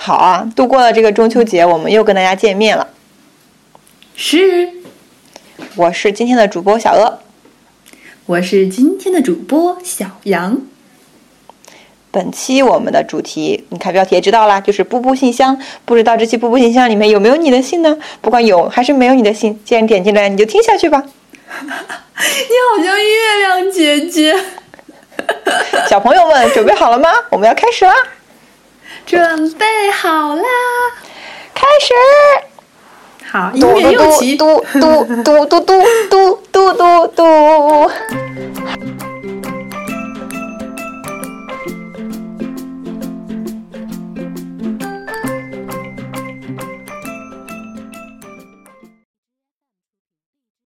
好啊，度过了这个中秋节，我们又跟大家见面了。是，我是今天的主播小鹅。我是今天的主播小杨。本期我们的主题，你看标题也知道啦，就是步步信箱。不知道这期步步信箱里面有没有你的信呢？不管有还是没有你的信，既然点进来，你就听下去吧。你好像月亮姐姐。小朋友们准备好了吗？我们要开始啦！准备好啦！开始。好，音嘟乐又起。嘟嘟嘟 嘟嘟嘟嘟嘟嘟。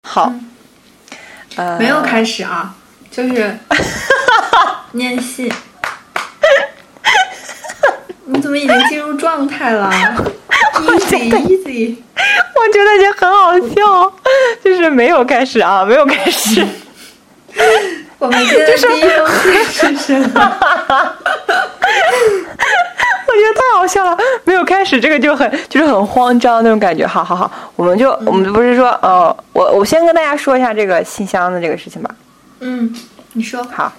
好，呃，没有开始啊，就是 念信。你怎么已经进入状态了？Easy easy。我觉得已经很好笑，就是没有开始啊，没有开始。我们今天的第一封信是什么？我觉得太好笑了，没有开始这个就很就是很慌张那种感觉。好好好，我们就、我们不是说，呃，我我先跟大家说一下这个信箱的这个事情吧。嗯，你说。好，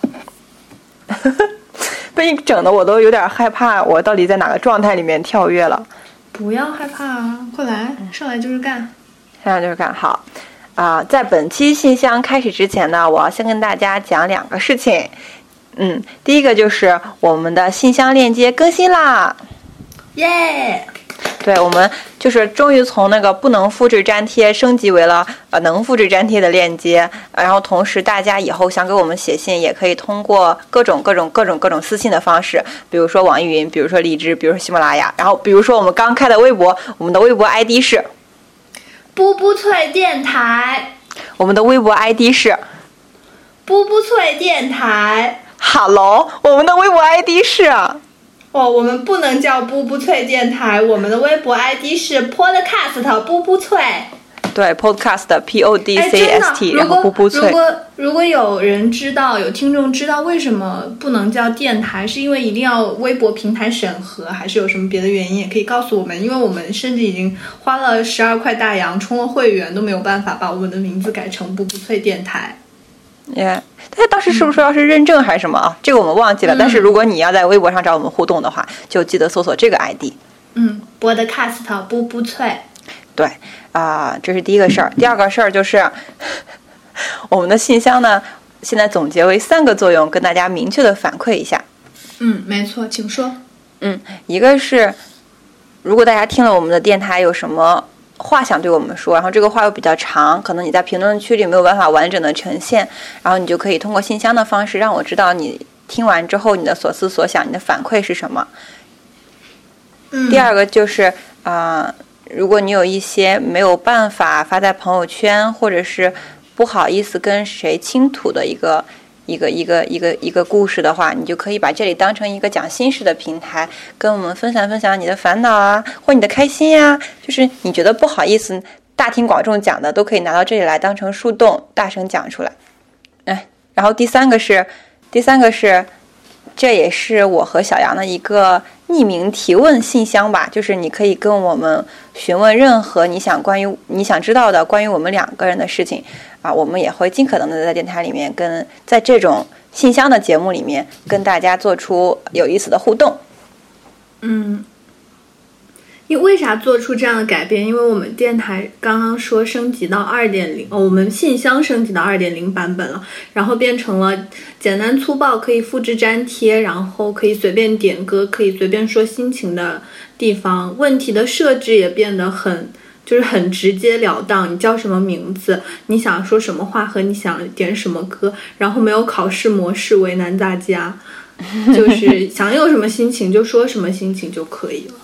被你整的我都有点害怕，我到底在哪个状态里面跳跃了？不要害怕啊，快来，上来就是干。上来就是干好啊、在本期信箱开始之前呢，我要先跟大家讲两个事情。嗯，第一个就是我们的信箱链接更新啦。耶！对，我们就是终于从那个不能复制粘贴升级为了呃能复制粘贴的链接，呃然后同时大家以后想给我们写信，也可以通过各种各种各种各种私信的方式，比如说网易云，比如说荔枝，比如说喜马拉雅，然后比如说我们刚开的微博，我们的微博 ID 是，布布脆电台，我们的微博 ID 是布布脆电台。Hello，我们的微博 ID 是，哦，我们不能叫布布脆电台，我们的微博 ID 是 Podcast 布布脆。对 Podcast P O D 哎，C S T，，如然后布果布脆。如果如果有人知道，有听众知道为什么不能叫电台，是因为一定要微博平台审核，还是有什么别的原因？也可以告诉我们，因为我们甚至已经花了十二块大洋充了会员，都没有办法把我们的名字改成布布脆电台。耶，但是当时是不是说要是认证还是什么啊？这个我们忘记了。但是如果你要在微博上找我们互动的话，就记得搜索这个 ID。嗯，Podcast 布布脆。对啊、这是第一个事儿。第二个事儿就是 我们的信箱呢，现在总结为三个作用，跟大家明确的反馈一下。嗯，没错，请说。嗯，一个是如果大家听了我们的电台有什么话想对我们说，然后这个话又比较长，可能你在评论区里没有办法完整的呈现，然后你就可以通过信箱的方式让我知道你听完之后你的所思所想，你的反馈是什么。嗯，第二个就是啊、呃如果你有一些没有办法发在朋友圈，或者是不好意思跟谁倾吐的一个一个一个一个一个故事的话，你就可以把这里当成一个讲心事的平台，跟我们分享分享你的烦恼啊，或你的开心呀、就是你觉得不好意思大庭广众讲的，都可以拿到这里来当成树洞，大声讲出来。哎，然后第三个是，第三个是。这也是我和小杨的一个匿名提问信箱吧，就是你可以跟我们询问任何你想关于你想知道的关于我们两个人的事情啊，我们也会尽可能的在电台里面跟在这种信箱的节目里面跟大家做出有意思的互动。嗯，因为啥做出这样的改变？因为我们电台刚刚说升级到二点零，哦，我们信箱升级到二点零版本了，然后变成了简单粗暴，可以复制粘贴，然后可以随便点歌，可以随便说心情的地方。问题的设置也变得很。就是很直截了当，你叫什么名字，你想说什么话和你想点什么歌，然后没有考试模式为难大家。就是想有什么心情就说什么心情就可以了。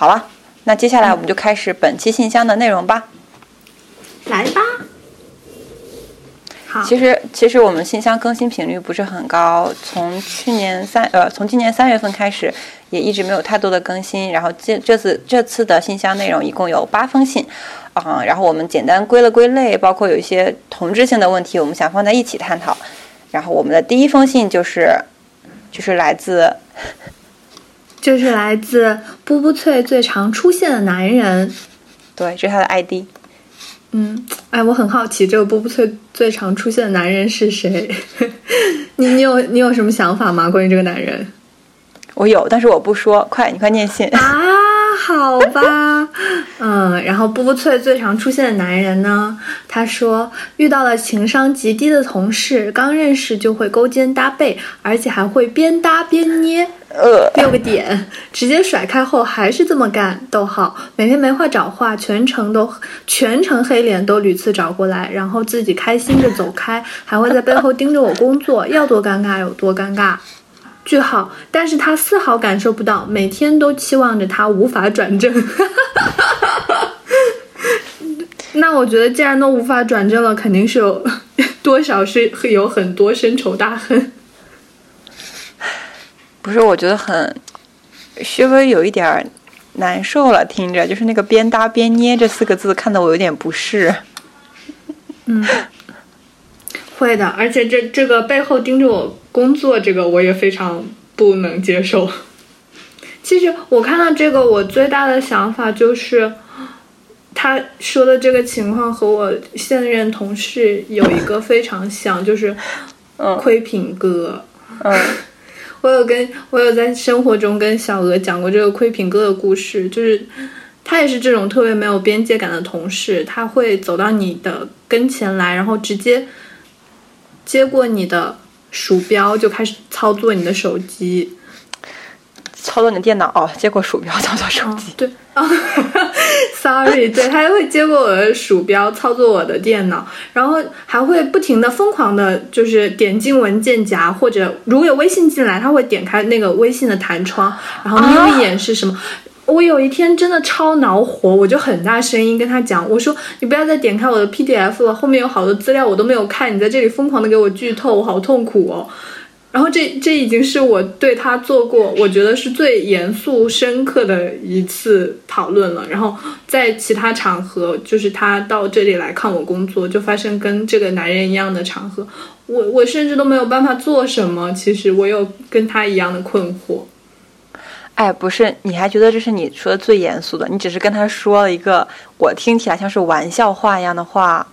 对，好了，那接下来我们就开始本期信箱的内容吧。来吧。好，其实其实我们信箱更新频率不是很高，从去年三呃从今年三月份开始，也一直没有太多的更新。然后这这次这次的信箱内容一共有八封信，啊、然后我们简单归了归类，包括有一些同质性的问题，我们想放在一起探讨。然后我们的第一封信就是就是来自就是来自波波脆最常出现的男人。对，这是他的 ID。嗯，哎，我很好奇，这个波波脆最常出现的男人是谁？你你有你有什么想法吗？关于这个男人？我有，但是我不说。快，你快念信。啊，好吧，嗯，然后布布脆最常出现的男人呢？他说遇到了情商极低的同事，刚认识就会勾肩搭背，而且还会边搭边捏。呃，六个点，直接甩开后还是这么干。逗号，每天没话找话，全程都全程黑脸都屡次找过来，然后自己开心着走开，还会在背后盯着我工作，要多尴尬有多尴尬。句号，但是他丝毫感受不到，每天都期望着他无法转正。那我觉得，既然都无法转正了，肯定是有 多少是有很多深仇大恨。不是，我觉得很稍微有一点儿难受了，听着就是那个边搭边捏这四个字，看得我有点不适。嗯，会的，而且这这个背后盯着我工作，这个我也非常不能接受。其实我看到这个，我最大的想法就是，他说的这个情况和我现任同事有一个非常像，就是嗯窥屏哥。嗯 我有跟我有在生活中跟小鹅讲过这个窥屏哥的故事，就是他也是这种特别没有边界感的同事，他会走到你的跟前来，然后直接接过你的鼠标，就开始操作你的手机。操作你的电脑，哦，接过鼠标操作手机。对啊，sorry，对他会接过我的鼠标，操作我的电脑，然后还会不停的疯狂的，就是点进文件夹，或者如果有微信进来，他会点开那个微信的弹窗，然后瞄一眼是什么。我有一天真的超恼火，我就很大声音跟他讲，我说你不要再点开我的 PDF 了，后面有好多资料我都没有看，你在这里疯狂的给我剧透，我好痛苦哦。然后这这已经是我对他做过我觉得是最严肃深刻的一次讨论了。然后在其他场合，就是他到这里来看我工作，就发生跟这个男人一样的场合，我我甚至都没有办法做什么。其实我有跟他一样的困惑。哎，不是，你还觉得这是你说的最严肃的？你只是跟他说了一个我听起来像是玩笑话一样的话。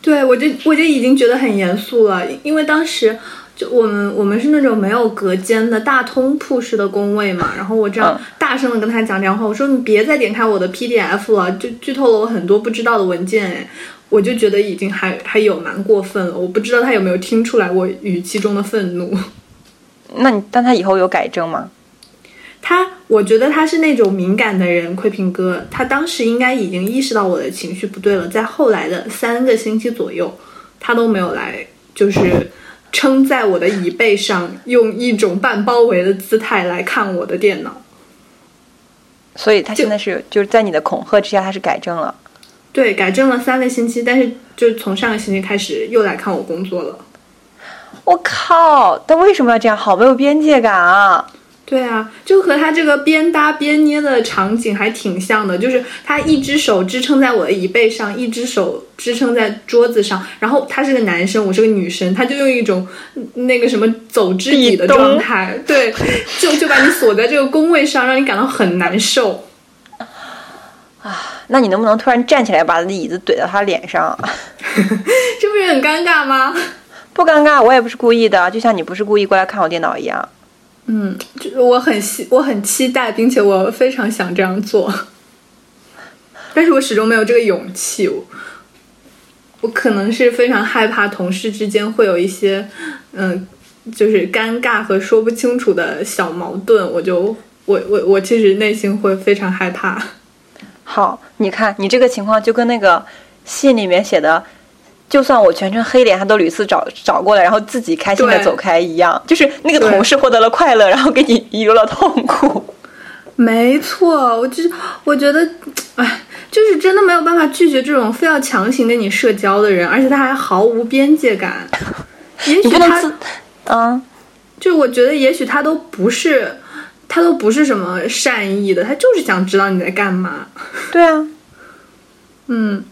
对，我就我就已经觉得很严肃了，因为当时就我们我们是那种没有隔间的大通铺式的工位嘛，然后我这样嗯大声的跟他讲这样话，我说你别再点开我的 PDF 了，就剧透了我很多不知道的文件，哎，我就觉得已经还还有蛮过分了，我不知道他有没有听出来我语气中的愤怒。那你，但他以后有改正吗？他，我觉得他是那种敏感的人，窥屏哥，他当时应该已经意识到我的情绪不对了，在后来的三个星期左右，他都没有来，就是撑在我的椅背上，用一种半包围的姿态来看我的电脑。所以他现在是就是在你的恐吓之下，他是改正了。对，改正了三个星期，但是就从上个星期开始又来看我工作了。我靠！他为什么要这样？好没有边界感啊！对啊，就和他这个边搭边捏的场景还挺像的，就是他一只手支撑在我的椅背上，一只手支撑在桌子上，然后他是个男生，我是个女生，他就用一种嗯那个什么走之底的状态，对，就就把你锁在这个工位上，让你感到很难受。啊那你能不能突然站起来，把椅子怼到他脸上？这不是很尴尬吗？不尴尬，我也不是故意的，就像你不是故意过来看我电脑一样。嗯，就是我很期我很期待，并且我非常想这样做，但是我始终没有这个勇气。我可能是非常害怕同事之间会有一些，嗯，就是尴尬和说不清楚的小矛盾，我就我我我其实内心会非常害怕。好，你看你这个情况就跟那个信里面写的，就算我全程黑脸，他都屡次找找过来，然后自己开心的走开一样。就是那个同事获得了快乐，然后给你遗留了痛苦。没错，我就是我觉得，哎，就是真的没有办法拒绝这种非要强行跟你社交的人，而且他还毫无边界感。也许他嗯，就我觉得，也许他都不是，他都不是什么善意的，他就是想知道你在干嘛。对啊。嗯，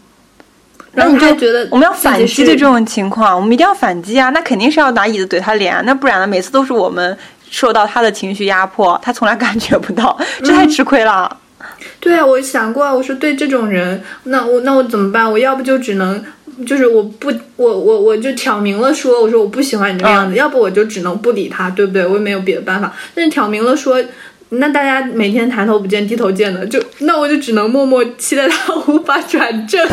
然后那你就觉得我们要反击是对这种情况，我们一定要反击啊！那肯定是要拿椅子怼他脸啊，那不然呢？每次都是我们受到他的情绪压迫，他从来感觉不到，这太吃亏了。对啊，我想过啊，我说对这种人，那我那我怎么办？我要不就只能，就是我不，我我我就挑明了说，我说我不喜欢你这个样子，要不我就只能不理他，对不对？我也没有别的办法。但是挑明了说，那大家每天抬头不见低头见的，就那我就只能默默期待他无法转正。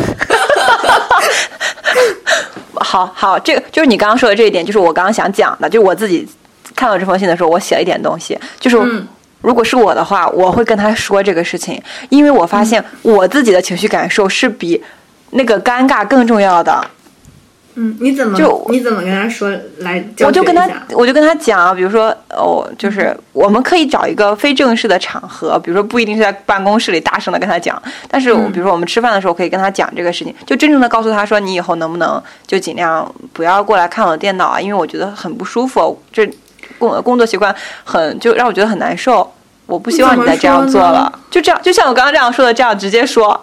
好好，这个就是你刚刚说的这一点，就是我刚刚想讲的，就是我自己看到这封信的时候，我写了一点东西，就是。嗯如果是我的话，我会跟他说这个事情，因为我发现我自己的情绪感受是比那个尴尬更重要的。嗯，你怎么就你怎么跟他说来？我就跟他我就跟他讲，比如说，哦，就是我们可以找一个非正式的场合，比如说不一定是在办公室里大声的跟他讲，但是我嗯比如说我们吃饭的时候可以跟他讲这个事情，就真正的告诉他说，你以后能不能就尽量不要过来看我的电脑啊，因为我觉得很不舒服，这工工作习惯很就让我觉得很难受，我不希望你再这样做了，就这样，就像我刚刚这样说的，这样直接说。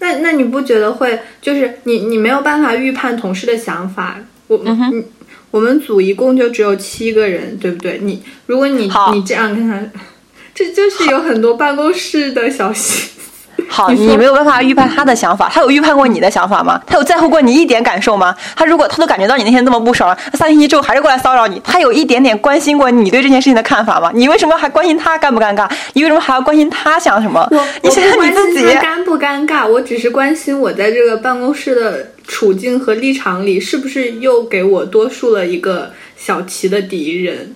那那你不觉得会就是你你没有办法预判同事的想法？我嗯你我们组一共就只有七个人，对不对？你如果你你这样跟他，这就是有很多办公室的小心。好，你没有办法预判他的想法，他有预判过你的想法吗？他有在乎过你一点感受吗？他如果他都感觉到你那天这么不爽了，那三星期之后还是过来骚扰你，他有一点点关心过你对这件事情的看法吗？你为什么还关心他尴不尴尬？你为什么还要关心他想什么我？你想想你自己心他。尴不尴尬，我只是关心我在这个办公室的处境和立场里，是不是又给我多数了一个小齐的敌人。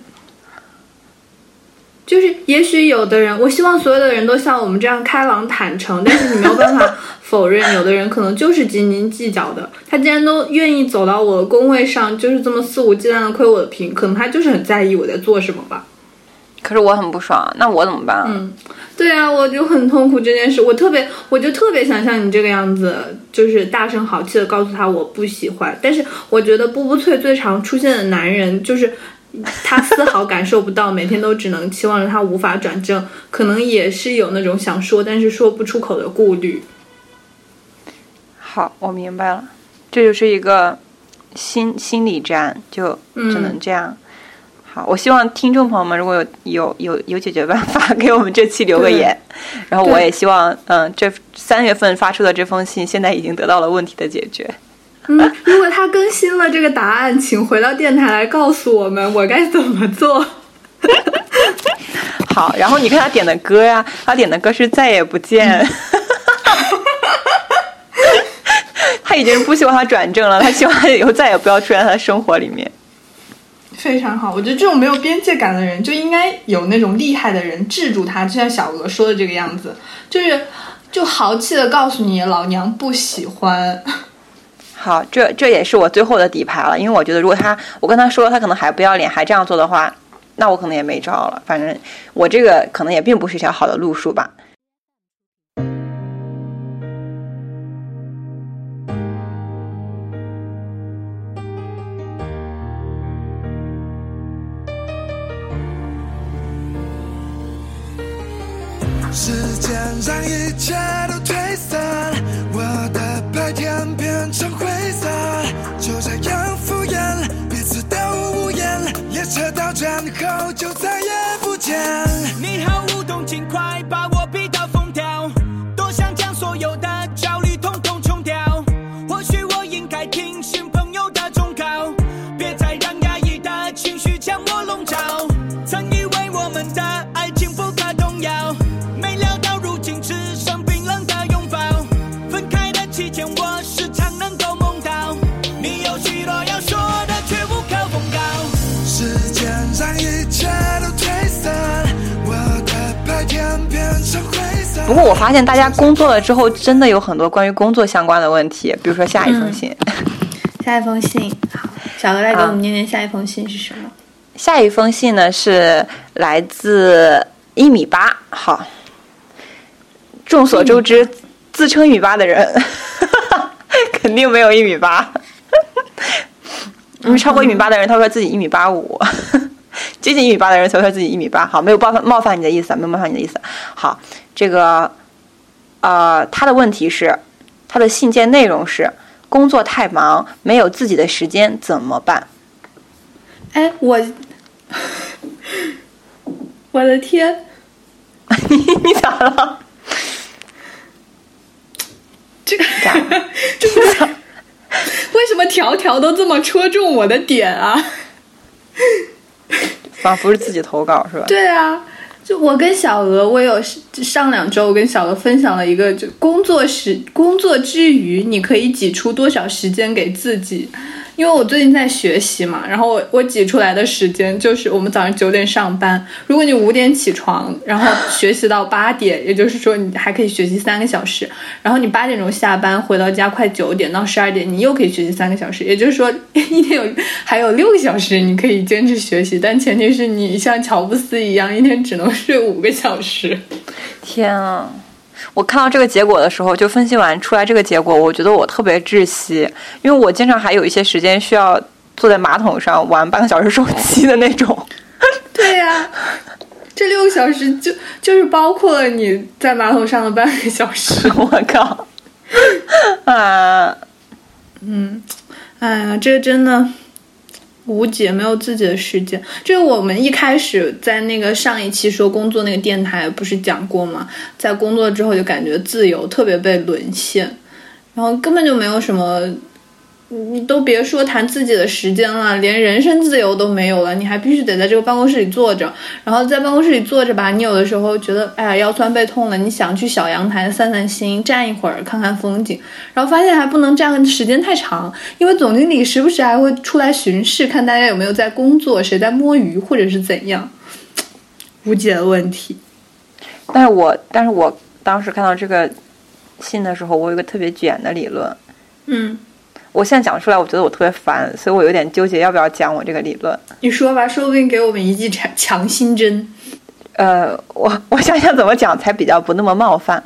就是，也许有的人，我希望所有的人都像我们这样开朗坦诚，但是你没有办法 否认，有的人可能就是斤斤计较的。他既然都愿意走到我的工位上，就是这么肆无忌惮的窥我的屏，可能他就是很在意我在做什么吧。可是我很不爽，那我怎么办？嗯，对啊，我就很痛苦这件事，我特别，我就特别想像你这个样子，就是大声豪气的告诉他我不喜欢。但是我觉得步步脆最常出现的男人，就是他丝毫感受不到，每天都只能期望着他无法转正，可能也是有那种想说但是说不出口的顾虑。好，我明白了，这就是一个心心理战，就只能这样。好，我希望听众朋友们如果有有有有解决办法，给我们这期留个言。然后我也希望，嗯，这三月份发出的这封信，现在已经得到了问题的解决。嗯，如果他更新了这个答案，请回到电台来告诉我们我该怎么做。好，然后你看他点的歌呀，他点的歌是《再也不见》他已经不希望他转正了，他希望他以后再也不要出现在他的生活里面。非常好，我觉得这种没有边界感的人就应该有那种厉害的人制住他，就像小鹅说的这个样子，就是就豪气的告诉你老娘不喜欢。好，这这也是我最后的底牌了，因为我觉得如果他我跟他说他可能还不要脸，还这样做的话，那我可能也没招了。反正我这个可能也并不是一条好的路数吧。时间让一切不过我发现大家工作了之后，真的有很多关于工作相关的问题，比如说下一封信。下一封信，好，小鹅来给我们念念下一封信是什么？下一封信呢是来自一米八，好，众所周知，自称一米八的人 肯定没有一米八，因为超过一米八的人，他说自己一米八五，接近一米八的人他说自己一米八。好，没有冒犯冒犯你的意思，没有冒犯你的意思。好，这个呃，他的问题是，他的信件内容是工作太忙，没有自己的时间怎么办？哎，我，我的天，你你咋了？这个咋了？这不是为什么条条都这么戳中我的点啊？仿佛是自己投稿是吧？对啊，就我跟小鹅，我有上两周我跟小鹅分享了一个，就工作时工作之余，你可以挤出多少时间给自己。因为我最近在学习嘛，然后我我挤出来的时间就是我们早上九点上班，如果你五点起床，然后学习到 八点，也就是说你还可以学习三个小时，然后你八点钟下班回到家快九点到十二点，你又可以学习三个小时，也就是说 一天有还有六个小时你可以坚持学习，但前提是你像乔布斯一样一天只能睡五个小时。天啊！我看到这个结果的时候，就分析完出来这个结果，我觉得我特别窒息，因为我经常还有一些时间需要坐在马桶上玩半个小时手机的那种。对呀、这六个小时就就是包括了你在马桶上的半个小时。我靠！啊，嗯哎呀，这真的无解，没有自己的时间。就是我们一开始在那个上一期说工作那个电台不是讲过吗？在工作之后就感觉自由特别被沦陷，然后根本就没有什么。你都别说谈自己的时间了，连人身自由都没有了，你还必须得在这个办公室里坐着，然后在办公室里坐着吧，你有的时候觉得哎呀腰酸背痛了，你想去小阳台散散心，站一会儿看看风景，然后发现还不能站的时间太长，因为总经理时不时还会出来巡视，看大家有没有在工作，谁在摸鱼或者是怎样，无解的问题。但是我但是我当时看到这个信的时候，我有个特别卷的理论，嗯，我现在讲出来，我觉得我特别烦，所以我有点纠结要不要讲我这个理论。你说吧，说不定给我们一剂强强心针。呃，我 我想想怎么讲才比较不那么冒犯。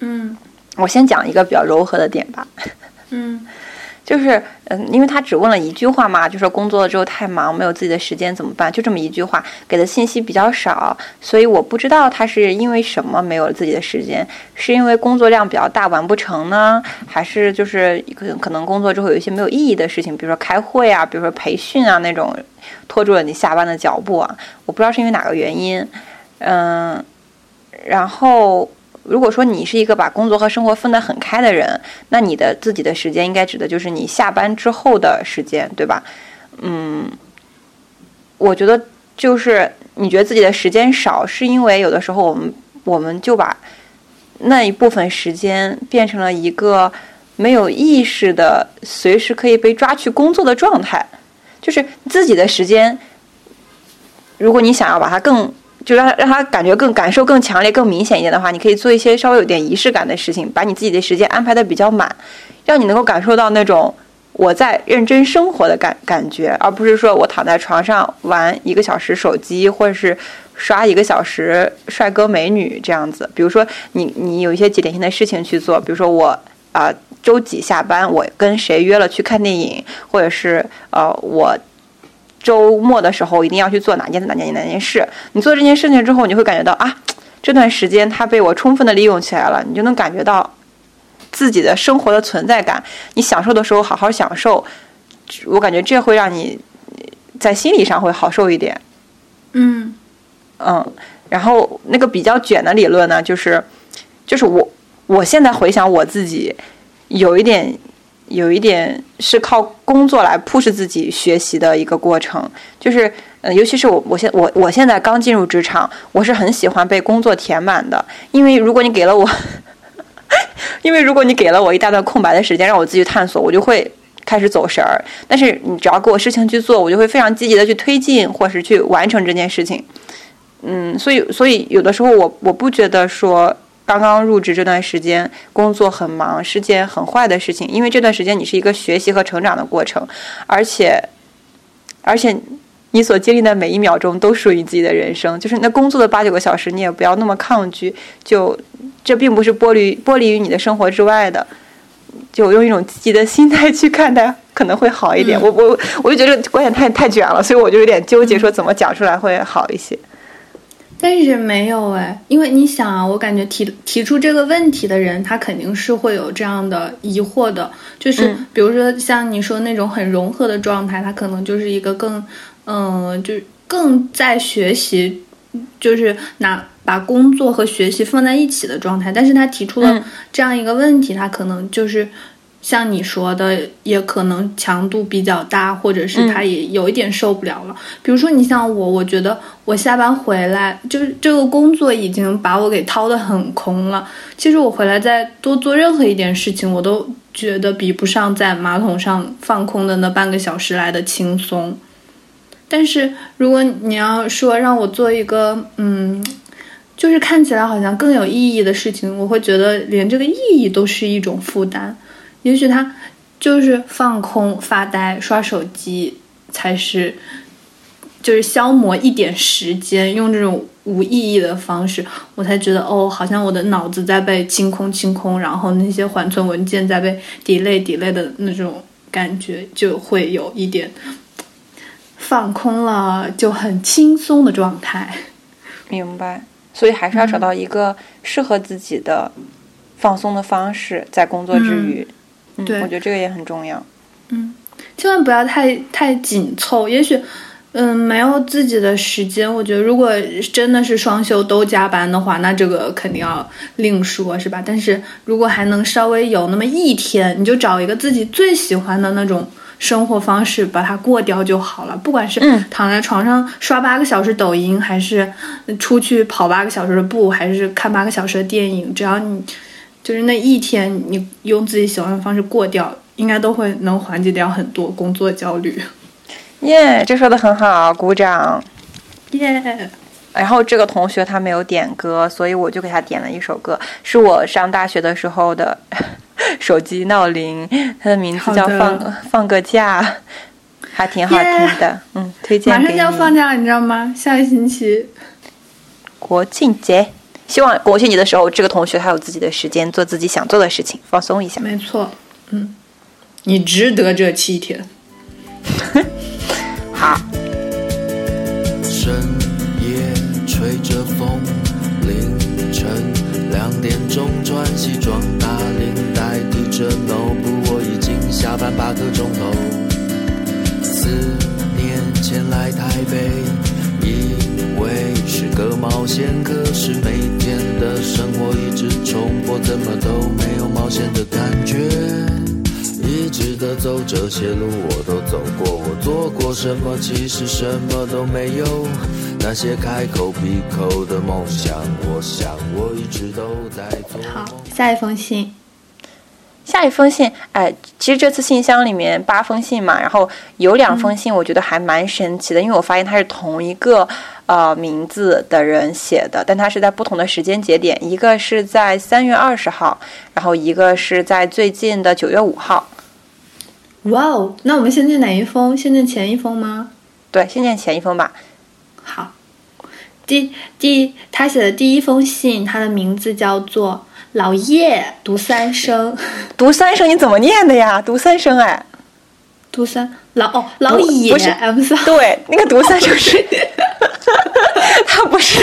嗯我先讲一个比较柔和的点吧，嗯就是嗯，因为他只问了一句话嘛，就说工作了之后太忙，没有自己的时间怎么办？就这么一句话，给的信息比较少，所以我不知道他是因为什么没有了自己的时间，是因为工作量比较大完不成呢，还是就是可能可能工作之后有一些没有意义的事情，比如说开会啊，比如说培训啊那种，拖住了你下班的脚步啊，我不知道是因为哪个原因，嗯，然后。如果说你是一个把工作和生活分得很开的人，那你的自己的时间应该指的就是你下班之后的时间，对吧？嗯，我觉得就是你觉得自己的时间少，是因为有的时候我们我们就把那一部分时间变成了一个没有意识的、随时可以被抓去工作的状态，就是自己的时间。如果你想要把它更就让让他感觉更感受更强烈、更明显一点的话，你可以做一些稍微有点仪式感的事情，把你自己的时间安排的比较满，让你能够感受到那种我在认真生活的感感觉，而不是说我躺在床上玩一个小时手机，或者是刷一个小时帅哥美女这样子。比如说你你有一些几点性的事情去做，比如说我啊、周几下班，我跟谁约了去看电影，或者是呃我。周末的时候一定要去做哪件哪件哪件事。你做这件事情之后，你会感觉到啊，这段时间它被我充分的利用起来了，你就能感觉到自己的生活的存在感。你享受的时候好好享受，我感觉这会让你在心理上会好受一点。嗯嗯，然后那个比较卷的理论呢，就是就是我我现在回想我自己，有一点有一点是靠工作来 push 自己学习的一个过程，就是呃，尤其是我我现我我现在刚进入职场，我是很喜欢被工作填满的，因为如果你给了我，因为如果你给了我一大段空白的时间让我自己探索，我就会。开始走神儿，但是你只要给我事情去做，我就会非常积极的去推进，或是去完成这件事情。嗯，所以所以有的时候我我不觉得说，刚刚入职这段时间，工作很忙是件很坏的事情，因为这段时间你是一个学习和成长的过程，而且，而且你所经历的每一秒钟都属于自己的人生。就是那工作的八九个小时，你也不要那么抗拒，就这并不是剥离剥离于你的生活之外的，就用一种积极的心态去看待，可能会好一点。我我我就觉得这个观点太太卷了，所以我就有点纠结，说怎么讲出来会好一些。但是没有哎，因为你想啊，我感觉提提出这个问题的人，他肯定是会有这样的疑惑的。就是嗯比如说像你说那种很融合的状态，他可能就是一个更，嗯、就是更在学习，就是拿把工作和学习放在一起的状态。但是他提出了嗯这样一个问题，他可能就是像你说的，也可能强度比较大，或者是嗯他也有一点受不了了。比如说你像我，我觉得我下班回来，就是这个工作已经把我给掏得很空了。其实我回来再多做任何一点事情，我都觉得比不上在马桶上放空的那半个小时来的轻松。但是如果你要说让我做一个，嗯，就是看起来好像更有意义的事情，我会觉得连这个意义都是一种负担。也许他就是放空、发呆、刷手机，才是就是消磨一点时间，用这种无意义的方式，我才觉得哦，好像我的脑子在被清空、清空，然后那些缓存文件在被 delay、delay 的那种感觉，就会有一点放空了，就很轻松的状态。明白，所以还是要找到一个适合自己的放松的方式，在工作之余。嗯，对我觉得这个也很重要。嗯千万不要太太紧凑。也许，嗯，没有自己的时间。我觉得，如果真的是双休都加班的话，那这个肯定要另说，是吧？但是如果还能稍微有那么一天，你就找一个自己最喜欢的那种生活方式，把它过掉就好了。不管是嗯躺在床上刷八个小时抖音，还是出去跑八个小时的步，还是看八个小时的电影，只要你就是那一天，你用自己喜欢的方式过掉，应该都会能缓解掉很多工作焦虑。耶、这说的很好，鼓掌。耶、然后这个同学他没有点歌，所以我就给他点了一首歌，是我上大学的时候的 手机闹铃，它的名字叫放放个假，还挺好听的。嗯，推荐马上就要放。假了，你知道吗？下个星期。国庆节，希望国庆节的时候，这个同学他有自己的时间做自己想做的事情，放松一下。没错，嗯，你值得这七天。好，深夜吹着风，凌晨两点钟穿西装打领带，提着 notebook，我已经下班八个钟头。四年前来台北，个冒险，可是每天的生活一直重复，怎么都没有冒险的感觉。一直的走这些路，我都走过，我做过什么？其实什么都没有。那些开口闭口的梦想，我想我一直都在做好。，下一封信。下一封信，哎，其实这次信箱里面八封信嘛，然后有两封信我觉得还蛮神奇的，因为我发现它是同一个呃名字的人写的，但它是在不同的时间节点，一个是在三月二十号，然后一个是在最近的九月五号。哇哦，那我们先念哪一封？先念前一封吗？对，先念前一封吧。好，第第他写的第一封信，他的名字叫做老叶，读三声，读三声你怎么念的呀？读三声哎，读三老哦老不野不是，I'm sorry，对，那个读三声是，他 不是，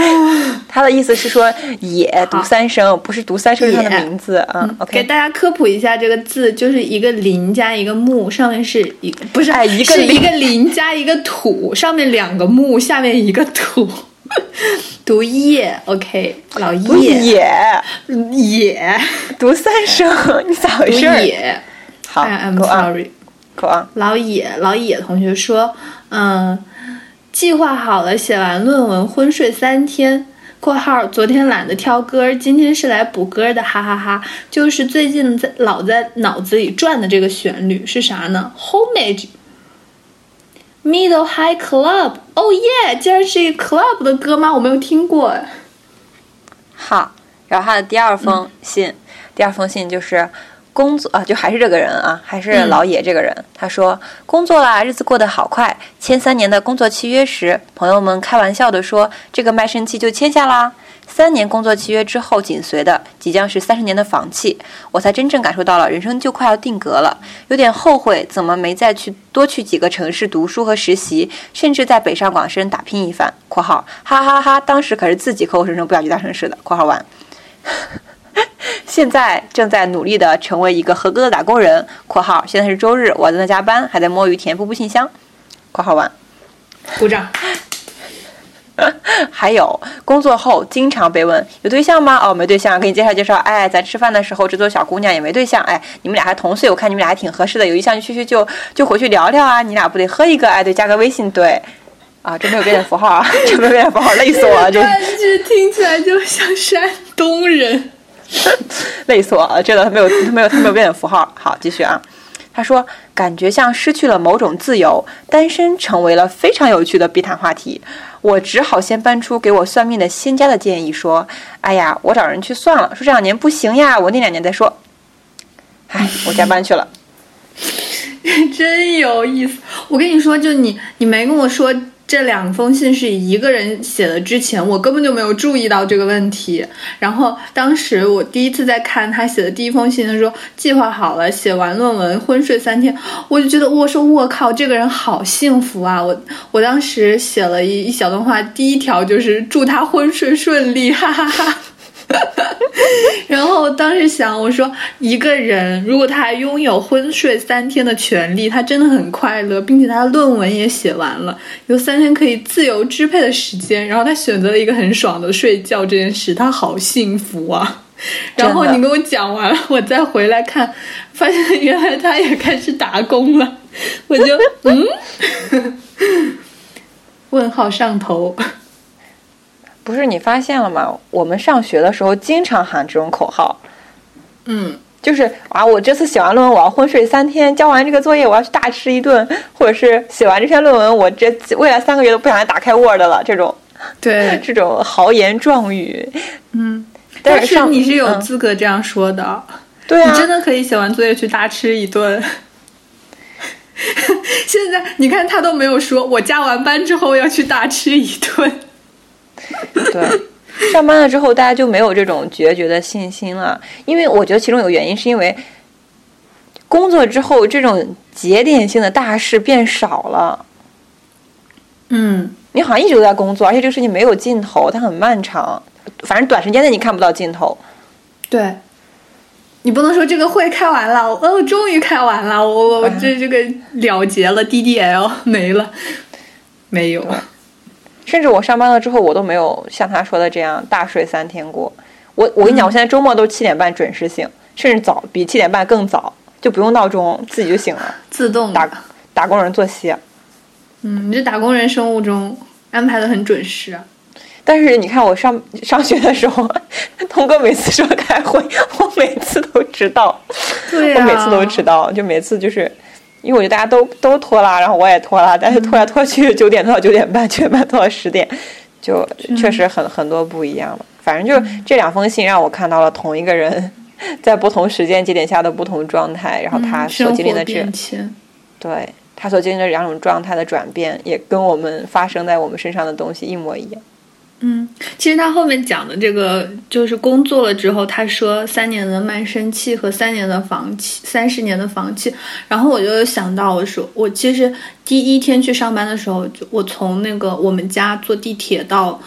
他的意思是说也读三声，不是读三声是他的名字啊。给 OK，大家科普一下，这个字就是一个林加一个木，上面是一不是，哎一个是一个林加一个土，上面两个木，下面一个土，读叶，OK，老读叶也。野读三声，你咋回事儿？野好，I am sorry。Go on。老野老野同学说，嗯，计划好了，写完论文昏睡三天。（括号昨天懒得挑歌，今天是来补歌的，哈哈哈就是最近在老在脑子里转的这个旋律是啥呢？Homage。Middle High Club，哦耶！竟然是一个 club 的歌吗？我没有听过。好，然后他的第二封信，第二封信就是工作啊，就还是这个人啊，还是老野这个人。他说工作啦，日子过得好快。签三年的工作契约时，朋友们开玩笑的说，这个卖身契就签下啦。三年工作契约之后，紧随的即将是三十年的房契，我才真正感受到了人生就快要定格了，有点后悔怎么没再去多去几个城市读书和实习，甚至在北上广深打拼一番。（括号哈哈哈，当时可是自己口口声声不想去大城市的。）（括号完） 现在正在努力的成为一个合格的打工人。（括号现在是周日，我正在加班，还在摸鱼填步步信箱。）（括号完）鼓掌。还有工作后经常被问有对象吗？哦，没对象，给你介绍介绍。哎，咱吃饭的时候这座小姑娘也没对象。哎，你们俩还同岁，我看你们俩还挺合适的。有意向就去去就就回去聊聊啊。你俩不得喝一个？哎，对，加个微信，对。啊，这没有标点符号啊，这没有标点符号，累死我了。这这听起来就像山东人，累死我了。这个他没有他没有他没有标点符号。好，继续啊。他说：“感觉像失去了某种自由，单身成为了非常有趣的避谈话题。我只好先搬出给我算命的仙家的建议，说：‘哎呀，我找人去算了，说这两年不行呀，我那两年再说。’哎，我加班去了。真有意思。我跟你说，就你，你没跟我说。”这两封信是一个人写的，之前我根本就没有注意到这个问题。然后当时我第一次在看他写的第一封信，他说计划好了，写完论文昏睡三天，我就觉得我说我靠，这个人好幸福啊！我我当时写了一一小段话，第一条就是祝他昏睡顺利，哈哈哈。然后当时想，我说一个人如果他还拥有昏睡三天的权利，他真的很快乐，并且他的论文也写完了，有三天可以自由支配的时间。然后他选择了一个很爽的睡觉这件事，他好幸福啊！然后你跟我讲完了，我再回来看，发现原来他也开始打工了，我就嗯，问号上头。不是你发现了吗？我们上学的时候经常喊这种口号，嗯，就是啊，我这次写完论文，我要昏睡三天；交完这个作业，我要去大吃一顿；或者是写完这篇论文，我这未来三个月都不想再打开 Word 了。这种，对，这种豪言壮语，嗯，但是你是有资格这样说的，对啊，你真的可以写完作业去大吃一顿。现在你看他都没有说，我加完班之后要去大吃一顿。对，上班了之后，大家就没有这种决绝的信心了。因为我觉得其中有个原因，是因为工作之后这种节点性的大事变少了。嗯，你好像一直都在工作，而且这个事情没有尽头，它很漫长。反正短时间内你看不到尽头。对，你不能说这个会开完了，哦，终于开完了，我我这这个了结了，DDL 没了，没有。甚至我上班了之后，我都没有像他说的这样大睡三天过。我我跟你讲，我现在周末都七点半准时醒，甚至早比七点半更早，就不用闹钟，自己就醒了，自动打打工人作息。嗯，你这打工人生物钟安排的很准时。但是你看我上上学的时候，童哥每次说开会，我每次都迟到。对我每次都迟到，就每次就是。因为我觉得大家都都拖拉，然后我也拖拉，但是拖来拖去，九点拖到九点半，九点半拖到十点，就确实很很多不一样了。反正就这两封信让我看到了同一个人 在不同时间节点下的不同状态，然后他所经历的这，对他所经历的两种状态的转变，也跟我们发生在我们身上的东西一模一样。嗯，其实他后面讲的这个就是工作了之后，他说三年的卖身契和三年的房契，三十年的房契。然后我就想到，我说我其实第一天去上班的时候，就我从那个我们家坐地铁到。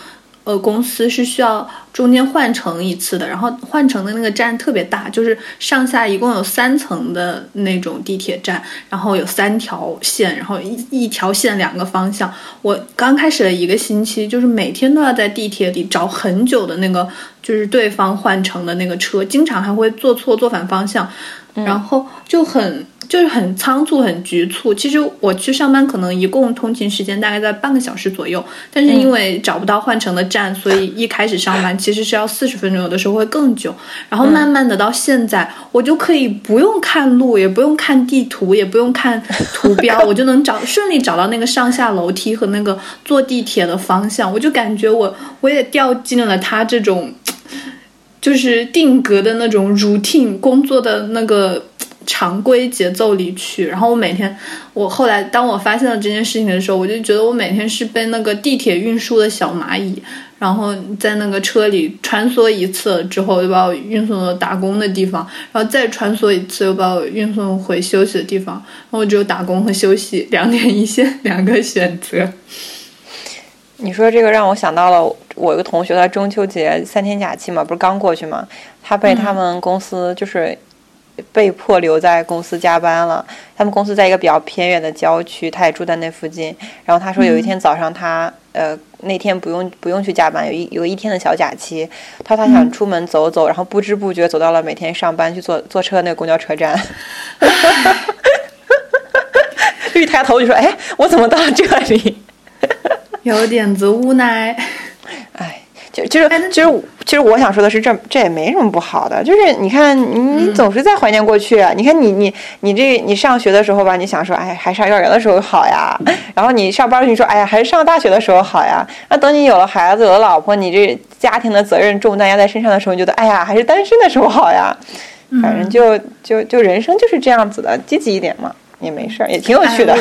呃，公司是需要中间换乘一次的，然后换乘的那个站特别大，就是上下一共有三层的那种地铁站，然后有三条线，然后一一条线两个方向。我刚开始的一个星期，就是每天都要在地铁里找很久的那个，就是对方换乘的那个车，经常还会坐错坐反方向，然后就很。就是很仓促、很局促。其实我去上班可能一共通勤时间大概在半个小时左右，但是因为找不到换乘的站，所以一开始上班其实是要四十分钟，有的时候会更久。然后慢慢的到现在，我就可以不用看路，也不用看地图，也不用看图标，我就能找顺利找到那个上下楼梯和那个坐地铁的方向。我就感觉我我也掉进了他这种。就是定格的那种 routine 工作的那个常规节奏里去。然后我每天，我后来当我发现了这件事情的时候，我就觉得我每天是被那个地铁运输的小蚂蚁。然后在那个车里穿梭一次之后，又把我运送到打工的地方，然后再穿梭一次，又把我运送回休息的地方。然后我只有打工和休息两点一线两个选择。你说这个让我想到了我一个同学，他中秋节三天假期嘛，不是刚过去嘛，他被他们公司就是被迫留在公司加班了。他们公司在一个比较偏远的郊区，他也住在那附近。然后他说有一天早上他呃。那天不用不用去加班，有一有一天的小假期，他他想出门走走，然后不知不觉走到了每天上班去坐坐车那个公交车站 一抬头就说：“哎，我怎么到这里？”有点子无奈。哎就就是其实其实我想说的是，这这也没什么不好的。就是你看，你你总是在怀念过去。你看你你你这你上学的时候吧，你想说，哎，还上幼儿园的时候好呀。然后你上班你说，哎呀，还是上大学的时候好呀。那等你有了孩子，有了老婆，你这家庭的责任重担压在身上的时候，你觉得，哎呀，还是单身的时候好呀。反正就就就人生就是这样子的，积极一点嘛，也没事儿，也挺有趣的。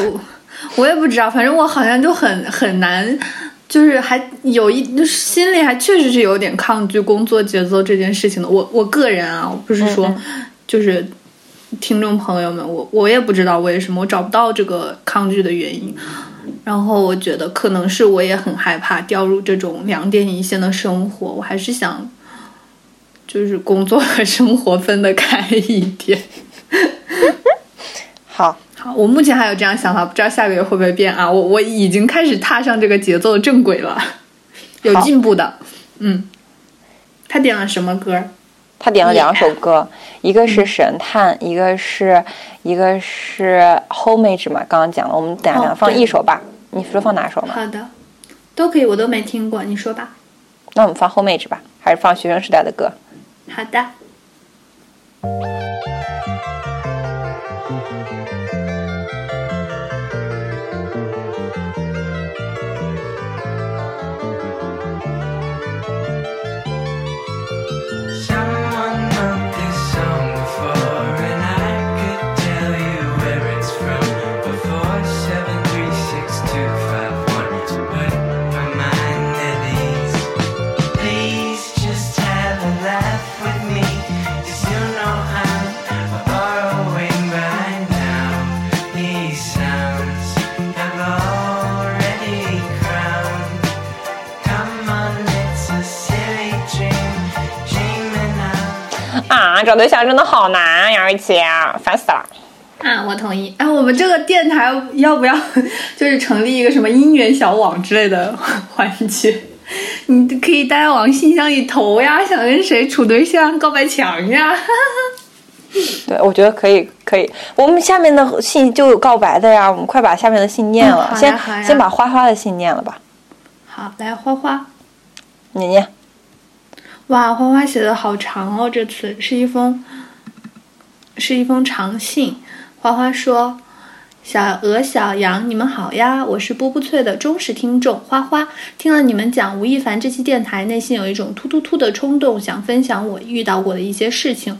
我也不知道，反正我好像就很很难。就是还有一，就是心里还确实是有点抗拒工作节奏这件事情的。我我个人啊，我不是说，就是听众朋友们，我我也不知道为什么，我找不到这个抗拒的原因。然后我觉得可能是我也很害怕掉入这种两点一线的生活，我还是想，就是工作和生活分得开一点。好。我目前还有这样想法，不知道下个月会不会变啊？我我已经开始踏上这个节奏的正轨了，有进步的。嗯，他点了什么歌？他点了两首歌，一个是神探，一个是一个是 Homage 嘛。刚刚讲了，我们等下放一首吧。你说放哪首呢？好的，都可以，我都没听过，你说吧。那我们放 Homage 吧，还是放学生时代的歌？好的。找对象真的好难，杨瑞琪，烦死了。啊，我同意。哎，我们这个电台要不要就是成立一个什么姻缘小网之类的环节？你可以大家往信箱里投呀，想跟谁处对象，告白墙呀。对，我觉得可以，可以。我们下面的信就有告白的呀，我们快把下面的信念了。先先把花花的信念了吧。好，来花花，念念。哇，花花写的好长哦！这次是一封，是一封长信。花花说：“小鹅、小羊，你们好呀！我是波波脆的忠实听众花花。听了你们讲吴亦凡这期电台，内心有一种突突突的冲动，想分享我遇到过的一些事情。”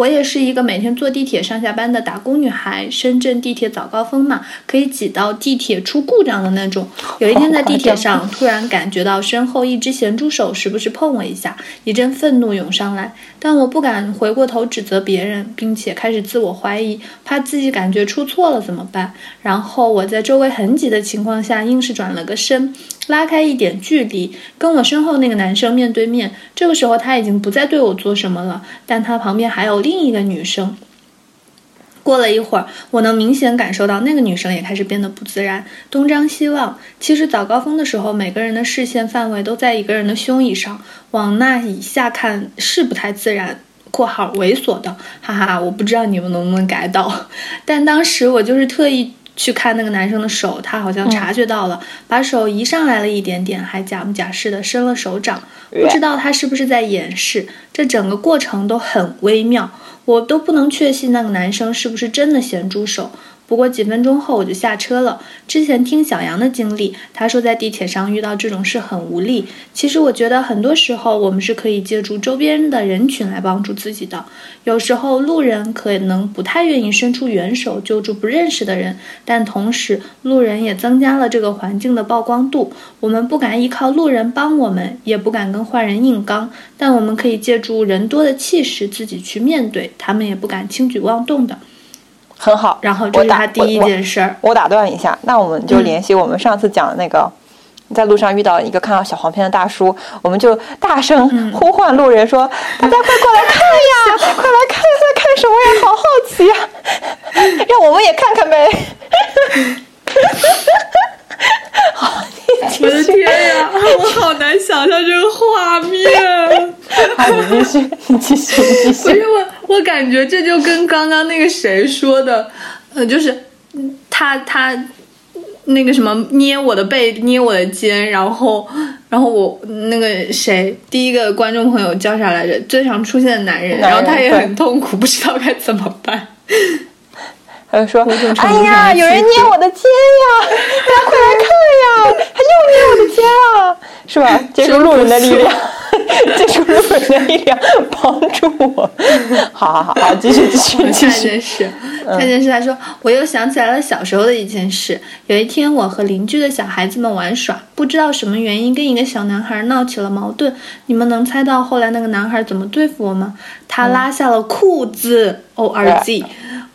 我也是一个每天坐地铁上下班的打工女孩。深圳地铁早高峰嘛，可以挤到地铁出故障的那种。有一天在地铁上，突然感觉到身后一只咸猪手时不时碰我一下，一阵愤怒涌上来，但我不敢回过头指责别人，并且开始自我怀疑，怕自己感觉出错了怎么办？然后我在周围很挤的情况下，硬是转了个身。拉开一点距离，跟我身后那个男生面对面。这个时候他已经不再对我做什么了，但他旁边还有另一个女生。过了一会儿，我能明显感受到那个女生也开始变得不自然，东张西望。其实早高峰的时候，每个人的视线范围都在一个人的胸以上，往那以下看是不太自然（括号猥琐的）。哈哈，我不知道你们能不能改到，但当时我就是特意。去看那个男生的手，他好像察觉到了，把手移上来了一点点，还假模假式的伸了手掌，不知道他是不是在掩饰。这整个过程都很微妙，我都不能确信那个男生是不是真的咸猪手。不过几分钟后我就下车了。之前听小杨的经历，他说在地铁上遇到这种事很无力。其实我觉得很多时候我们是可以借助周边的人群来帮助自己的。有时候路人可能不太愿意伸出援手救助不认识的人，但同时路人也增加了这个环境的曝光度。我们不敢依靠路人帮我们，也不敢跟坏人硬刚，但我们可以借助人多的气势自己去面对，他们也不敢轻举妄动的。很好。然后这是他第一件事儿。我打断一下，那我们就联系我们上次讲的那个，在路上遇到一个看到小黄片的大叔，我们就大声呼唤路人说：“大家快过来看呀，快来看在看什么呀？好好奇呀，让我们也看看呗。”好，我的续，天呀，我好难想象这个画面。好，你继续，你继续，你继不续。是我，我感觉这就跟刚刚那个谁说的，呃，就是嗯他他那个什么捏我的背，捏我的肩，然后然后我那个谁第一个观众朋友叫啥来着？最常出现的男人，然后他也很痛苦，不知道该怎么办。他就说某种：“ 程哎呀，有人捏我的肩呀，大 家快来看呀，他又捏我的天啊，是吧？借助路人的力量，借助 路人的力量帮助我。好好好好，继续继续继下一续。件事，下一件事，他说，我又想起来了小时候的一件事。有一天，我和邻居的小孩子们玩耍，不知道什么原因跟一个小男孩闹起了矛盾。你们能猜到后来那个男孩怎么对付我吗？他拉下了裤子，O R Z。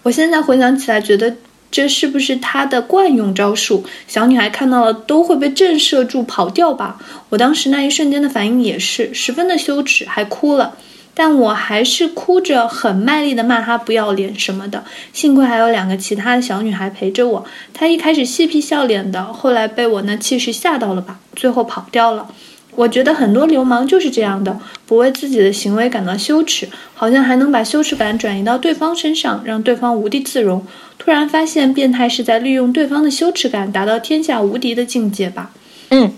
我现在回想起来，觉得这是不是他的惯用招数？小女孩看到了都会被震慑住跑掉吧？我当时那一瞬间的反应也是十分的羞耻，还哭了。但我还是哭着很卖力的骂他不要脸什么的。幸亏还有两个其他的小女孩陪着我。她一开始嬉皮笑脸的，后来被我那气势吓到了吧，最后跑掉了。我觉得很多流氓就是这样的，不为自己的行为感到羞耻，好像还能把羞耻感转移到对方身上，让对方无地自容。突然发现，变态是在利用对方的羞耻感达到天下无敌的境界吧。嗯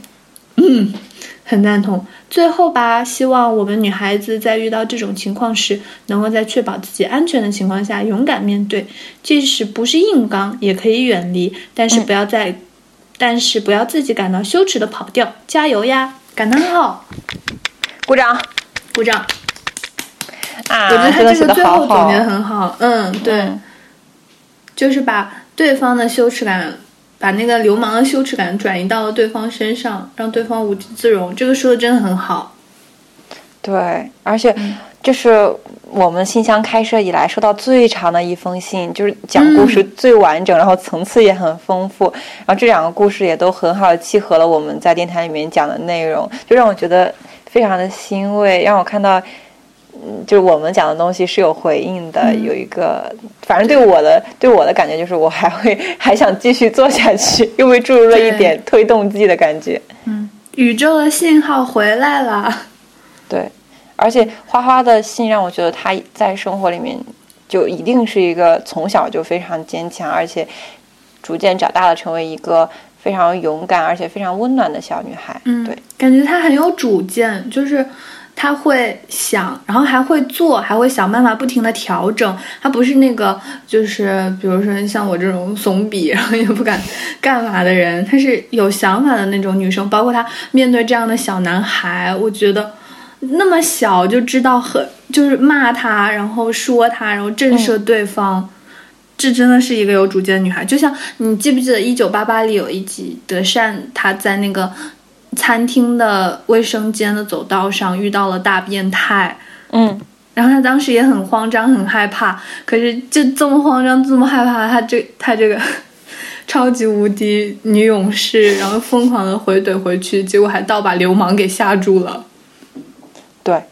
嗯，很赞同。最后吧，希望我们女孩子在遇到这种情况时，能够在确保自己安全的情况下勇敢面对，即使不是硬刚，也可以远离，但是不要在，但是不要自己感到羞耻的跑掉。加油呀！感叹号，鼓掌鼓掌！啊！我觉得他这个最后总结得。很好。嗯，对，嗯就是把对方的羞耻感。把那个流氓的羞耻感转移到了对方身上，让对方无地自容。这个说的真的很好。对，而且这是我们信箱开设以来收到最长的一封信，就是讲故事最完整，然后层次也很丰富，然后这两个故事也都很好的契合了我们在电台里面讲的内容，就让我觉得非常的欣慰，让我看到。嗯，就是我们讲的东西是有回应的，有一个，反正对我的对我的感觉就是，我还会还想继续做下去，又被注入了一点推动剂的感觉。嗯宇宙的信号回来了。对，而且花花的信让我觉得她在生活里面就一定是一个从小就非常坚强，而且逐渐长大了成为一个非常勇敢而且非常温暖的小女孩。嗯，对，感觉她很有主见，就是她会想，然后还会做，还会想办法不停的调整。她不是那个，就是比如说像我这种怂逼，然后也不敢干嘛的人，他是有想法的那种女生。包括她面对这样的小男孩，我觉得那么小就知道很就是骂他，然后说他，然后震慑对方。这真的是一个有主见的女孩，就像你记不记得《一九八八》里有一集，德善她在那个餐厅的卫生间的走道上遇到了大变态，嗯，然后她当时也很慌张、很害怕，可是就这么慌张、这么害怕，她这她这个 超级无敌女勇士，然后疯狂的回怼回去，结果还倒把流氓给吓住了。对，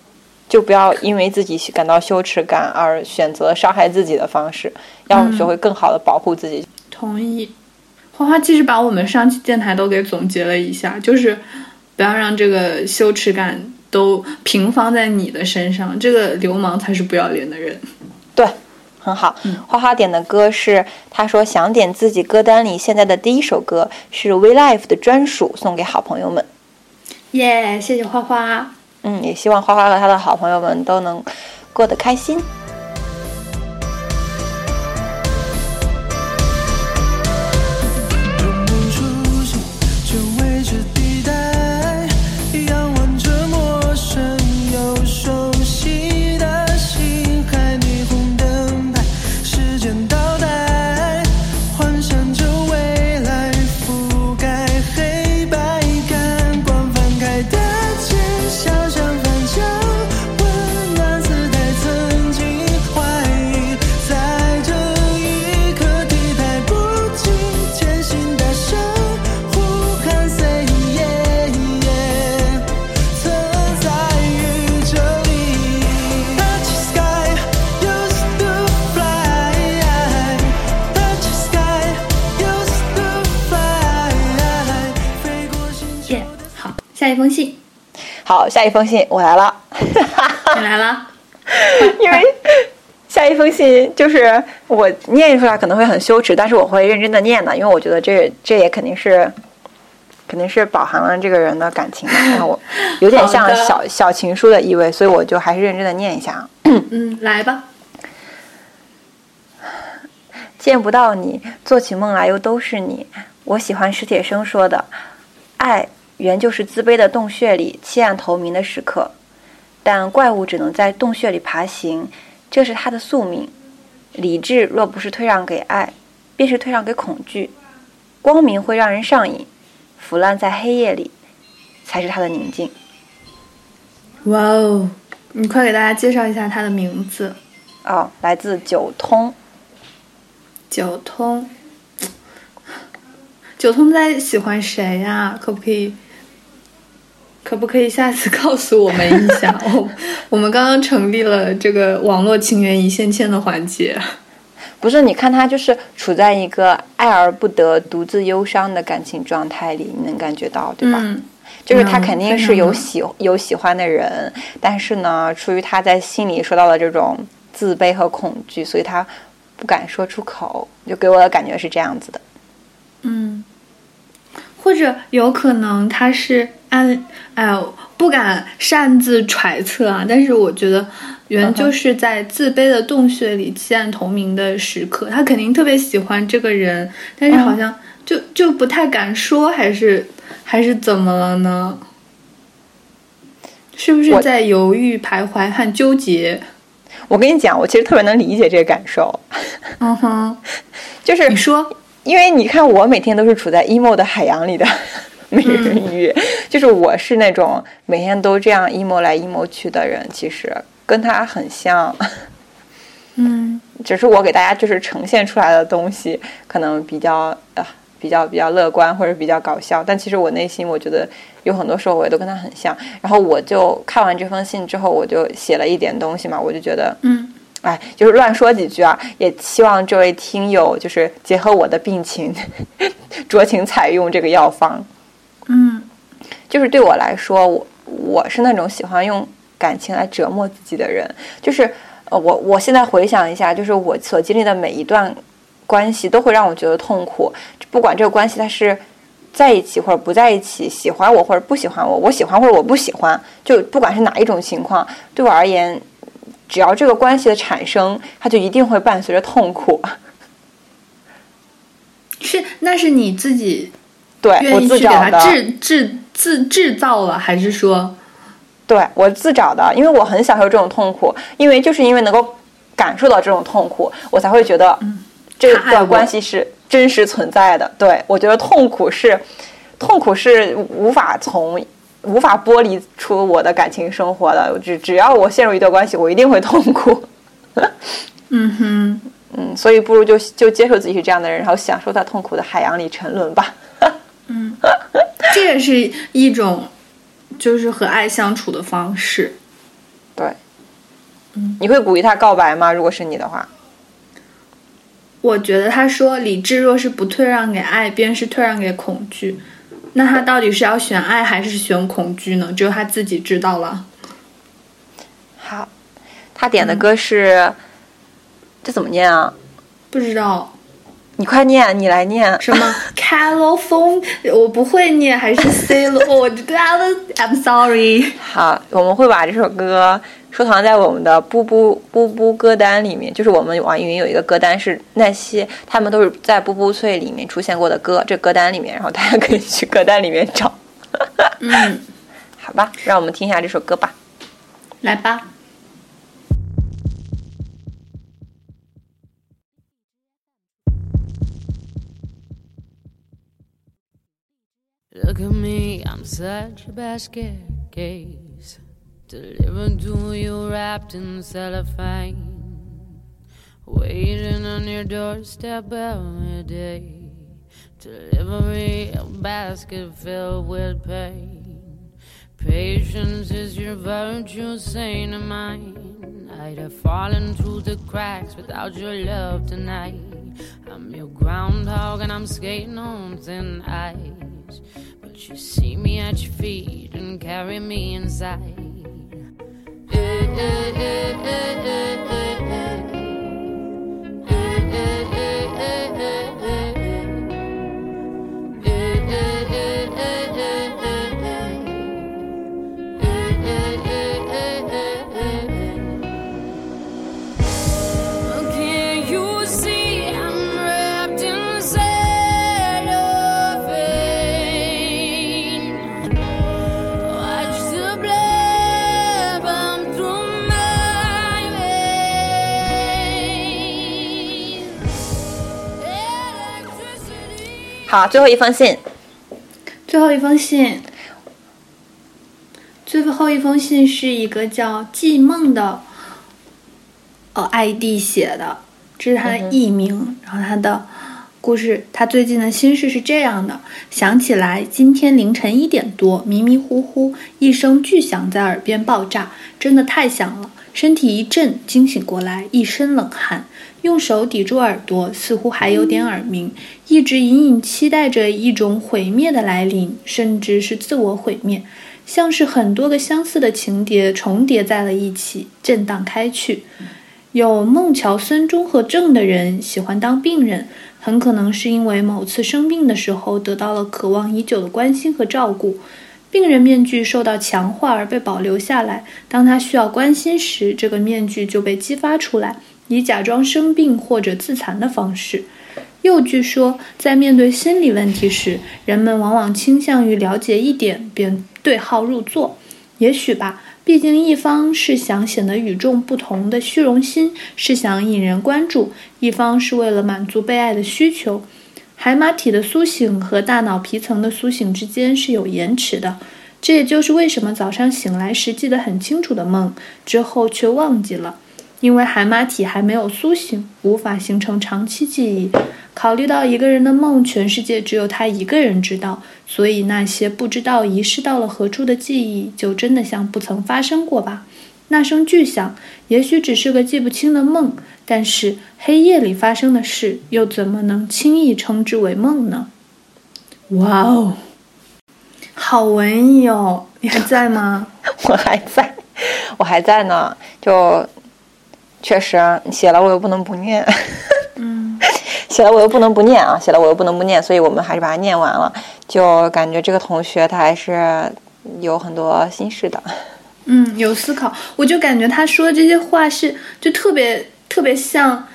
就不要因为自己感到羞耻感而选择伤害自己的方式，要学会更好的保护自己。同意。花花其实把我们上期电台都给总结了一下，就是不要让这个羞耻感都平放在你的身上，这个流氓才是不要脸的人。对，很好。花花点的歌是，他说想点自己歌单里现在的第一首歌是 We Life 的专属，送给好朋友们。耶、谢谢花花。嗯，也希望花花和他的好朋友们都能过得开心。好，下一封信我来了，你来了。因为下一封信就是我念出来可能会很羞耻，但是我会认真的念的，因为我觉得这这也肯定是肯定是饱含了这个人的感情的，然后我有点像小小情书的意味，所以我就还是认真的念一下啊。嗯，来吧。见不到你，做起梦来又都是你。我喜欢史铁生说的：“爱原就是自卑的洞穴里弃暗投明的时刻，但怪物只能在洞穴里爬行，这是它的宿命。理智若不是退让给爱，便是退让给恐惧。光明会让人上瘾，腐烂在黑夜里，才是他的宁静。哇哦，你快给大家介绍一下他的名字。哦，来自九通。九通，九通在喜欢谁呀、可不可以？可不可以下次告诉我们一下？我我们刚刚成立了这个网络情缘一线牵的环节。不是，你看他就是处在一个爱而不得、独自忧伤的感情状态里，你能感觉到，对吧？嗯，就是他嗯肯定是有喜有喜欢的人，但是呢，出于他在心里受到了这种自卑和恐惧，所以他不敢说出口，就给我的感觉是这样子的。嗯，或者有可能他是按，哎呦，不敢擅自揣测啊。但是我觉得，原就是在自卑的洞穴里弃暗投明的时刻，他肯定特别喜欢这个人，但是好像就、就不太敢说，还是还是怎么了呢？是不是在犹豫、徘徊和纠结？我跟你讲，我其实特别能理解这个感受，嗯哼，就是你说，因为你看，我每天都是处在 emo 的海洋里的美人鱼，就是我是那种每天都这样 emo 来 emo 去的人，其实跟他很像。嗯 只是我给大家就是呈现出来的东西，可能比较呃比较比较乐观或者比较搞笑，但其实我内心我觉得有很多时候我也都跟他很像。然后我就看完这封信之后，我就写了一点东西嘛，我就觉得，嗯哎，就是乱说几句啊，也希望这位听友就是结合我的病情，酌情采用这个药方。嗯就是对我来说，我我是那种喜欢用感情来折磨自己的人。就是呃，我我现在回想一下，就是我所经历的每一段关系，都会让我觉得痛苦。不管这个关系它是在一起或者不在一起，喜欢我或者不喜欢我，我喜欢或者我不喜欢，就不管是哪一种情况，对我而言，只要这个关系的产生，它就一定会伴随着痛苦。是，那是你自己对我自找的。制制自制造了，还是说，对我自找的，因为我很享受这种痛苦，因为就是因为能够感受到这种痛苦，我才会觉得这段关系是真实存在的。对我觉得痛苦是痛苦是无法从无法剥离出我的感情生活的，只只要我陷入一段关系，我一定会痛苦。嗯哼，嗯，所以不如就就接受自己是这样的人，然后享受在痛苦的海洋里沉沦吧。嗯这也是一种就是和爱相处的方式。对，嗯你会鼓励他告白吗？如果是你的话，我觉得他说理智若是不退让给爱，便是退让给恐惧。那他到底是要选爱还是选恐惧呢？只有他自己知道了。好，他点的歌是、这怎么念啊？不知道你快念，你来念。什么 California，我不会念，还是 C 罗？我觉得 I'm sorry。好，我们会把这首歌收藏在我们的布布布布歌单里面，就是我们网易云有一个歌单是那些他们都是在布布脆里面出现过的歌，这歌单里面，然后大家可以去歌单里面找。嗯，好吧，让我们听一下这首歌吧。来吧。Look at me, I'm such a basket case. Delivered to you wrapped in cellophane. Waiting on your doorstep every day. Delivery a basket filled with pain. Patience is your virtue, saint of mine. I'd have fallen through the cracks without your love tonight. I'm your groundhog and I'm skating on thin ice. But you see me at your feet and carry me inside. 好，最后一封信，最后一封信，最后一封信是一个叫季梦的呃 ID 写的，这是他的艺名。然后他的故事，他最近的心事是这样的：想起来今天凌晨一点多，迷迷糊糊，一声巨响在耳边爆炸，真的太响了。身体一震，惊醒过来，一身冷汗，用手抵住耳朵，似乎还有点耳鸣，一直隐隐期待着一种毁灭的来临，甚至是自我毁灭，像是很多个相似的情节重叠在了一起，震荡开去。有孟桥孙综合症的人喜欢当病人，很可能是因为某次生病的时候得到了渴望已久的关心和照顾。病人面具受到强化而被保留下来，当他需要关心时，这个面具就被激发出来，以假装生病或者自残的方式。又据说，在面对心理问题时，人们往往倾向于了解一点便对号入座。也许吧，毕竟一方是想显得与众不同的虚荣心，是想引人关注；一方是为了满足被爱的需求。海马体的苏醒和大脑皮层的苏醒之间是有延迟的，这也就是为什么早上醒来时记得很清楚的梦，之后却忘记了，因为海马体还没有苏醒，无法形成长期记忆。考虑到一个人的梦，全世界只有他一个人知道，所以那些不知道遗失到了何处的记忆，就真的像不曾发生过吧。那声巨响，也许只是个记不清的梦，但是黑夜里发生的事，又怎么能轻易称之为梦呢？哇哦，好文艺哦！你还在吗？我还在，我还在呢。就确实写了，我又不能不念。嗯，写了我又不能不念啊，写了我又不能不念，所以我们还是把它念完了。就感觉这个同学他还是有很多心事的。嗯，有思考，我就感觉他说这些话是就特别特别像，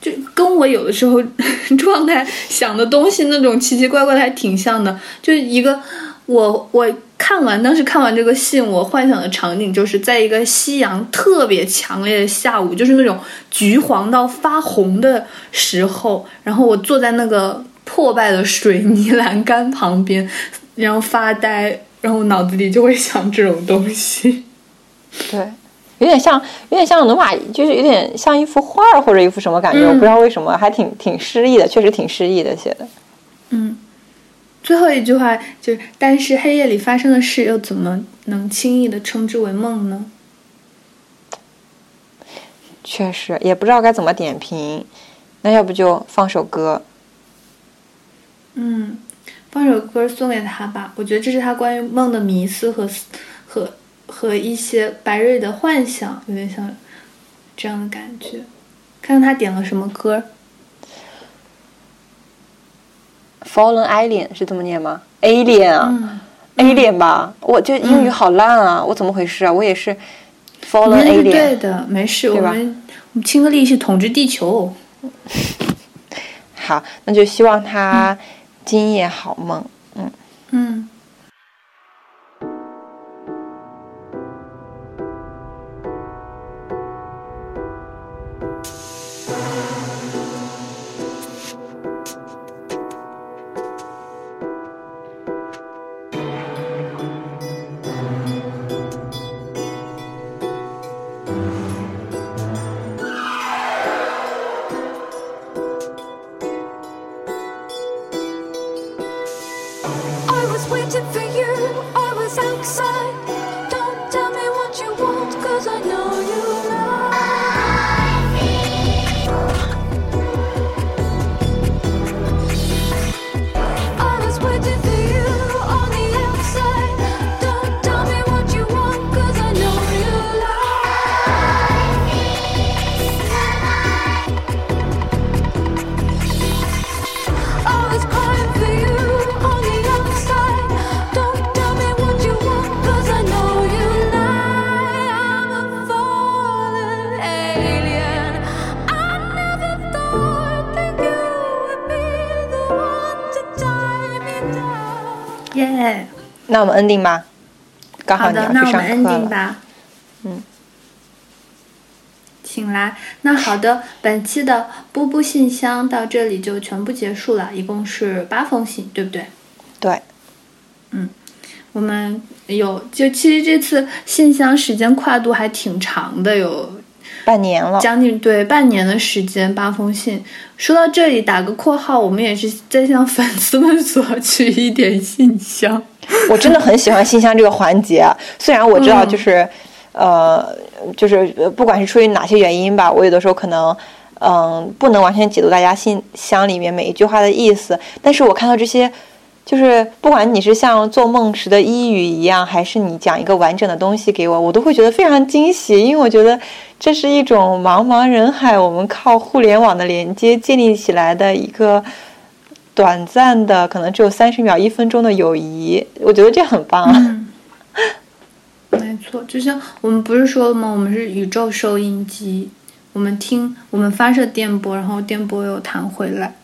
就跟我有的时候 状态想的东西那种奇奇怪怪的还挺像的。就一个我我看完当时看完这个信，我幻想的场景就是在一个夕阳特别强烈的下午，就是那种橘黄到发红的时候，然后我坐在那个破败的水泥栏杆旁边，然后发呆。然后脑子里就会想这种东西，对，有点像，有点像罗马，就是有点像一幅画儿或者一幅什么感觉，嗯我不知道为什么，还挺挺诗意的，确实挺诗意的写的。嗯，最后一句话就是，但是黑夜里发生的事又怎么能轻易的称之为梦呢？确实也不知道该怎么点评，那要不就放首歌。嗯，放首歌送给他吧，我觉得这是他关于梦的迷思和和和一些白瑞的幻想，有点像这样的感觉。看看他点了什么歌。Fallen Alien 是这么念吗？Alien 啊、嗯，a l i e n 吧，我就英语好烂啊，我怎么回事啊？我也是 Fallen 你那是对 Alien。的，没事，我对吧们我们亲和力是统治地球。好，那就希望他今夜好梦。嗯。嗯。我们 ending 吧，刚好的，那我们你要去上课 ending。吧。嗯，请来。那好的，本期的波波信箱到这里就全部结束了，一共是八封信，对不对？对，嗯我们有，就其实这次信箱时间跨度还挺长的，有半年了。将近对半年的时间，八封信。说到这里，打个括号，我们也是在向粉丝们索取一点信箱。我真的很喜欢信箱这个环节，啊虽然我知道嗯就是，呃，就是呃不管是出于哪些原因吧，我有的时候可能，嗯、不能完全解读大家信箱里面每一句话的意思，但是我看到这些。就是不管你是像做梦时的一语一样，还是你讲一个完整的东西给我，我都会觉得非常惊喜，因为我觉得这是一种茫茫人海，我们靠互联网的连接建立起来的一个短暂的，可能只有三十秒、一分钟的友谊，我觉得这很棒啊。嗯，没错，就像我们不是说了吗？我们是宇宙收音机，我们听，我们发射电波，然后电波又弹回来。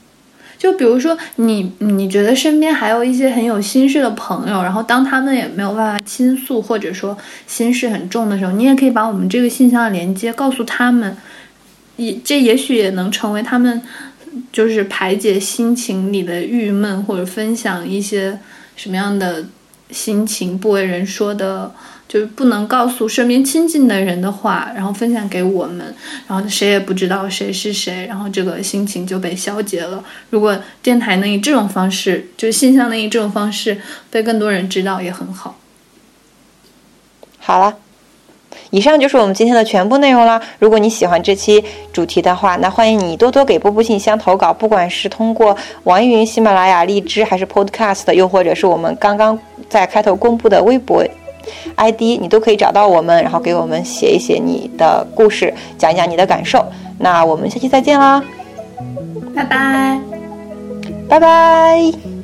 就比如说你，你觉得身边还有一些很有心事的朋友，然后当他们也没有办法倾诉，或者说心事很重的时候，你也可以把我们这个信箱的连接告诉他们，也这也许也能成为他们就是排解心情里的郁闷，或者分享一些什么样的心情不为人说的，就是不能告诉身边亲近的人的话，然后分享给我们，然后谁也不知道谁是谁，然后这个心情就被消解了。如果电台能以这种方式，就是信箱能以这种方式被更多人知道，也很好。好了，以上就是我们今天的全部内容啦。如果你喜欢这期主题的话，那欢迎你多多给波波信箱投稿，不管是通过网易云、喜马拉雅、荔枝，还是 Podcast，又或者是我们刚刚在开头公布的微博 ID，你都可以找到我们，然后给我们写一写你的故事，讲一讲你的感受。那我们下期再见啦，拜拜。拜拜。